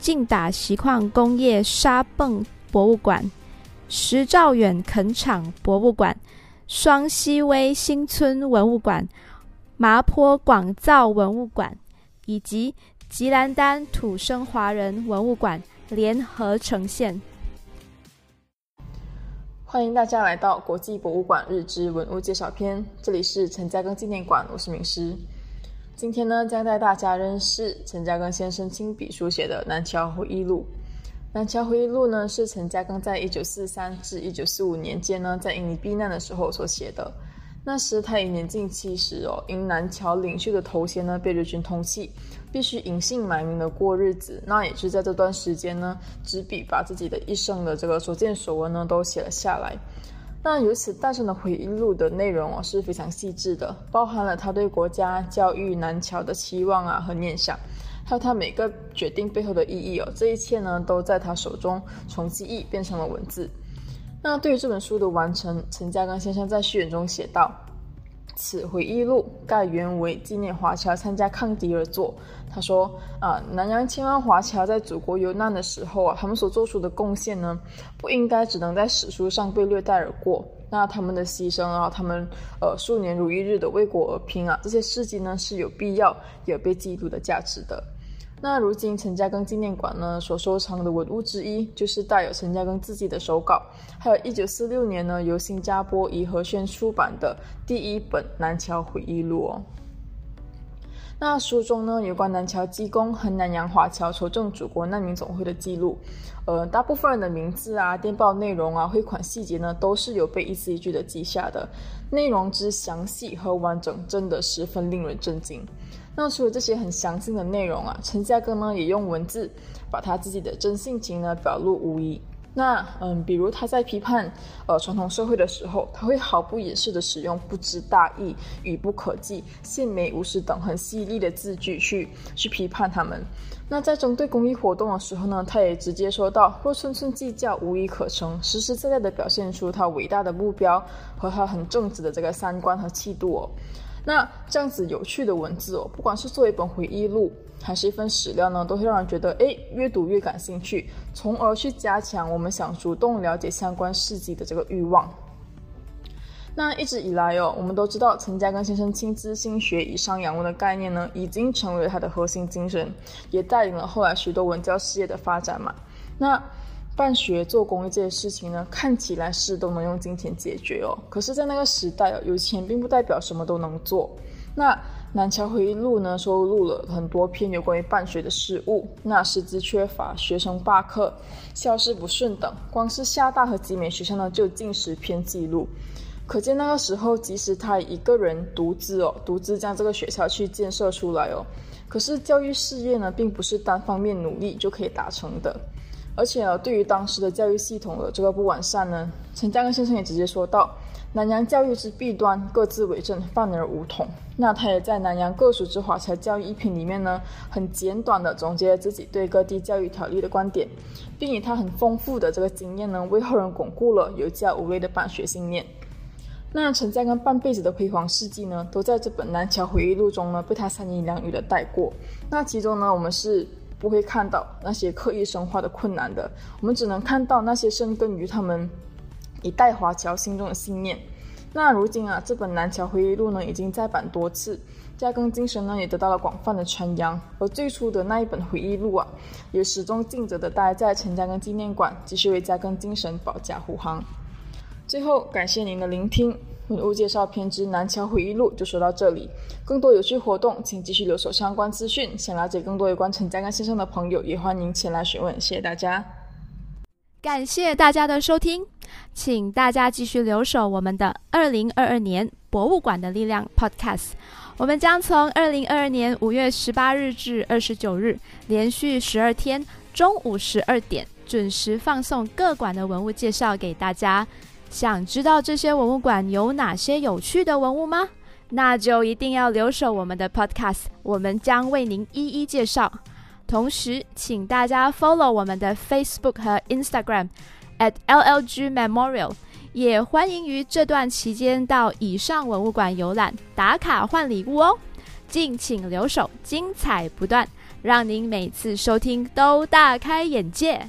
劲打锡矿工业沙泵博物馆、石兆远垦场博物馆、双溪威新村文物馆、麻坡广造文物馆以及吉兰丹土生华人文物馆联合呈现。欢迎大家来到国际博物馆日之文物介绍篇，这里是陈嘉庚纪念馆，我是名师。今天呢，将带大家认识陈嘉庚先生亲笔书写的《南桥回忆录》。《南桥回忆录》呢，是陈嘉庚在一九四三至一九四五年间呢，在印尼避难的时候所写的。那时他已年近七十哦，因南桥领袖的头衔呢被日军通缉，必须隐姓埋名的过日子。那也是在这段时间呢，执笔把自己的一生的这个所见所闻呢都写了下来。那由此诞生的回忆录的内容哦是非常细致的，包含了他对国家教育南桥的期望啊和念想，还有他每个决定背后的意义哦，这一切呢都在他手中从记忆变成了文字。那对于这本书的完成，陈嘉庚先生在序言中写道。此回忆录盖原为纪念华侨参加抗敌而作。他说：“啊，南洋千万华侨在祖国游难的时候啊，他们所做出的贡献呢，不应该只能在史书上被略带而过。那他们的牺牲啊，他们呃数年如一日的为国而拼啊，这些事迹呢是有必要有被记录的价值的。”那如今陈嘉庚纪念馆呢所收藏的文物之一，就是带有陈嘉庚自己的手稿，还有一九四六年呢由新加坡颐和轩出版的第一本南桥回忆录哦。那书中呢有关南桥技工和南洋华侨筹政祖国难民总会的记录，呃，大部分人的名字啊、电报内容啊、汇款细节呢，都是有被一字一句的记下的，内容之详细和完整，真的十分令人震惊。那除了这些很详细的内容啊，陈嘉庚呢也用文字把他自己的真性情呢表露无遗。那嗯，比如他在批判呃传统社会的时候，他会毫不掩饰的使用不知大义、语不可及、献媚无实等很犀利的字句去去批判他们。那在针对公益活动的时候呢，他也直接说到：若寸寸计较，无以可成。实实在在的表现出他伟大的目标和他很正直的这个三观和气度哦。那这样子有趣的文字哦，不管是做一本回忆录，还是一份史料呢，都会让人觉得哎，越读越感兴趣，从而去加强我们想主动了解相关事迹的这个欲望。那一直以来哦，我们都知道陈嘉庚先生亲自心学以上养文的概念呢，已经成为了他的核心精神，也带领了后来许多文教事业的发展嘛。那办学做公益这些事情呢，看起来是都能用金钱解决哦。可是，在那个时代哦，有钱并不代表什么都能做。那南桥回忆录呢，收录了很多篇有关于办学的事物。那师资缺乏、学生罢课、校事不顺等，光是厦大和集美学校呢，就近十篇记录。可见那个时候，即使他一个人独自哦，独自将这个学校去建设出来哦，可是教育事业呢，并不是单方面努力就可以达成的。而且啊，对于当时的教育系统的这个不完善呢，陈嘉庚先生也直接说到，南洋教育之弊端各自为政，犯而无统。那他也在《南洋各属之华侨教育一品》里面呢，很简短的总结了自己对各地教育条例的观点，并以他很丰富的这个经验呢，为后人巩固了有教无类的办学信念。那陈嘉庚半辈子的辉煌事迹呢，都在这本《南桥回忆录》中呢，被他三言两语的带过。那其中呢，我们是。不会看到那些刻意深化的困难的，我们只能看到那些深根于他们一代华侨心中的信念。那如今啊，这本《南桥回忆录》呢，已经再版多次，加更精神呢也得到了广泛的传扬。而最初的那一本回忆录啊，也始终尽责的待在陈嘉庚纪念馆，继续为加更精神保驾护航。最后，感谢您的聆听。文物介绍篇之《南桥回忆录》就说到这里。更多有趣活动，请继续留守相关资讯。想了解更多有关陈嘉庚先生的朋友，也欢迎前来询问。谢谢大家，感谢大家的收听，请大家继续留守我们的二零二二年博物馆的力量 Podcast。我们将从二零二二年五月十八日至二十九日，连续十二天中午十二点。准时放送各馆的文物介绍给大家。想知道这些文物馆有哪些有趣的文物吗？那就一定要留守我们的 Podcast，我们将为您一一介绍。同时，请大家 follow 我们的 Facebook 和 Instagram at LLG Memorial，也欢迎于这段期间到以上文物馆游览打卡换礼物哦。敬请留守，精彩不断，让您每次收听都大开眼界。